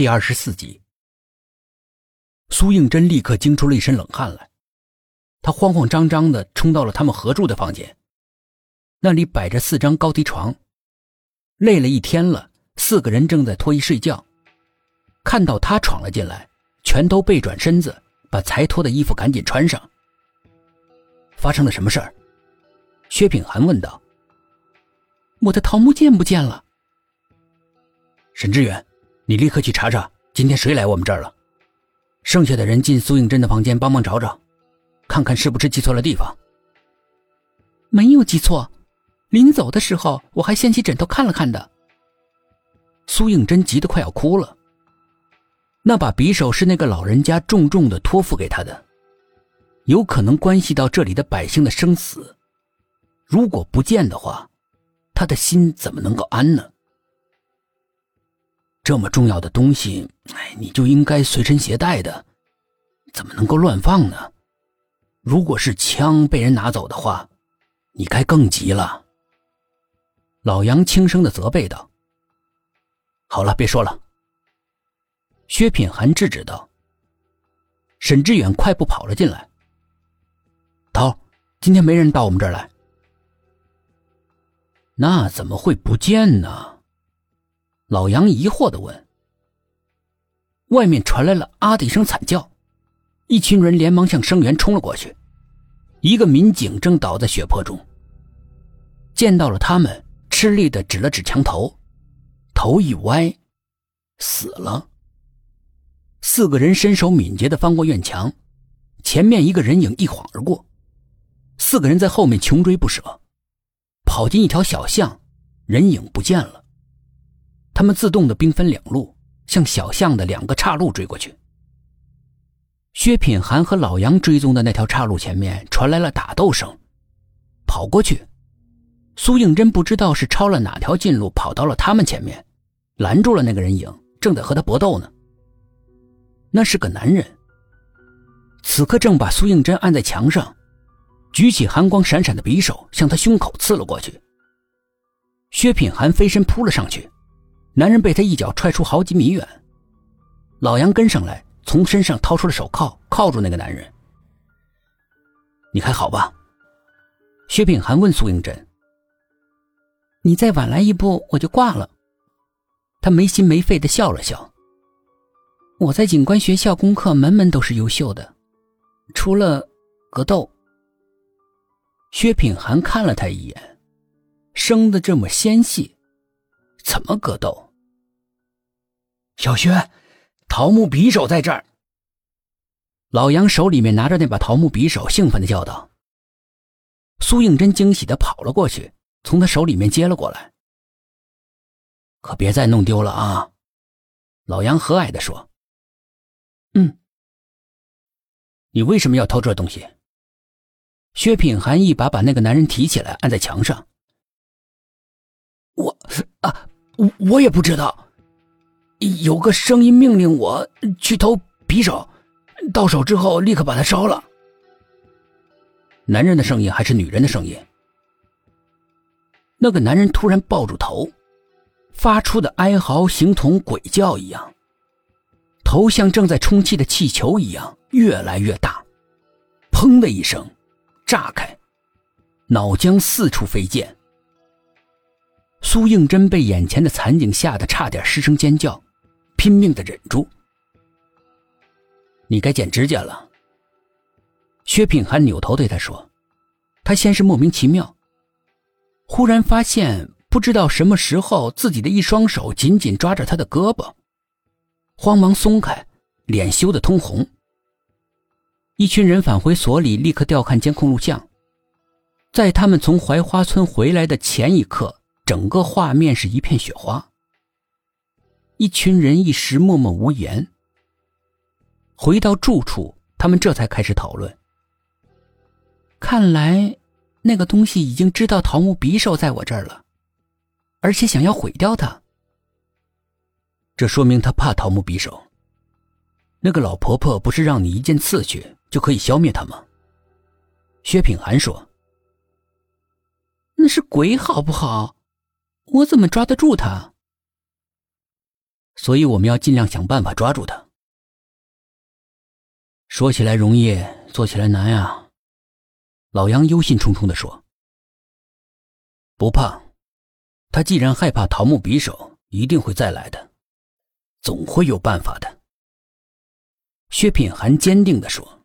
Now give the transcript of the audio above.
第二十四集，苏应真立刻惊出了一身冷汗来，他慌慌张张的冲到了他们合住的房间，那里摆着四张高低床，累了一天了，四个人正在脱衣睡觉，看到他闯了进来，全都背转身子，把才脱的衣服赶紧穿上。发生了什么事儿？薛品涵问道。我的桃木剑不见了。沈志远。你立刻去查查，今天谁来我们这儿了？剩下的人进苏应真的房间帮忙找找，看看是不是记错了地方。没有记错，临走的时候我还掀起枕头看了看的。苏应真急得快要哭了。那把匕首是那个老人家重重的托付给他的，有可能关系到这里的百姓的生死。如果不见的话，他的心怎么能够安呢？这么重要的东西，哎，你就应该随身携带的，怎么能够乱放呢？如果是枪被人拿走的话，你该更急了。老杨轻声的责备道：“好了，别说了。”薛品涵制止道。沈志远快步跑了进来：“头，今天没人到我们这儿来。”那怎么会不见呢？老杨疑惑的问：“外面传来了啊的一声惨叫，一群人连忙向声源冲了过去。一个民警正倒在血泊中。见到了他们，吃力的指了指墙头，头一歪，死了。四个人身手敏捷的翻过院墙，前面一个人影一晃而过，四个人在后面穷追不舍，跑进一条小巷，人影不见了。”他们自动的兵分两路，向小巷的两个岔路追过去。薛品涵和老杨追踪的那条岔路前面传来了打斗声，跑过去，苏应真不知道是抄了哪条近路跑到了他们前面，拦住了那个人影，正在和他搏斗呢。那是个男人，此刻正把苏应真按在墙上，举起寒光闪闪的匕首向他胸口刺了过去。薛品涵飞身扑了上去。男人被他一脚踹出好几米远，老杨跟上来，从身上掏出了手铐，铐住那个男人。你还好吧？薛品涵问苏应真。你再晚来一步，我就挂了。他没心没肺的笑了笑。我在警官学校功课门门都是优秀的，除了格斗。薛品涵看了他一眼，生的这么纤细。怎么格斗？小薛，桃木匕首在这儿。老杨手里面拿着那把桃木匕首，兴奋的叫道。苏应真惊喜的跑了过去，从他手里面接了过来。可别再弄丢了啊！老杨和蔼的说。嗯。你为什么要偷这东西？薛品涵一把把那个男人提起来，按在墙上。我啊。我我也不知道，有个声音命令我去偷匕首，到手之后立刻把它烧了。男人的声音还是女人的声音？那个男人突然抱住头，发出的哀嚎形同鬼叫一样，头像正在充气的气球一样越来越大，砰的一声，炸开，脑浆四处飞溅。苏应真被眼前的惨景吓得差点失声尖叫，拼命的忍住。你该剪指甲了。薛品涵扭头对他说：“他先是莫名其妙，忽然发现不知道什么时候自己的一双手紧紧抓着他的胳膊，慌忙松开，脸羞得通红。一群人返回所里，立刻调看监控录像，在他们从槐花村回来的前一刻。”整个画面是一片雪花，一群人一时默默无言。回到住处，他们这才开始讨论。看来那个东西已经知道桃木匕首在我这儿了，而且想要毁掉它。这说明他怕桃木匕首。那个老婆婆不是让你一剑刺去就可以消灭他吗？薛品涵说：“那是鬼，好不好？”我怎么抓得住他？所以我们要尽量想办法抓住他。说起来容易，做起来难呀。老杨忧心忡忡地说：“不怕，他既然害怕桃木匕首，一定会再来的，总会有办法的。”薛品涵坚定地说。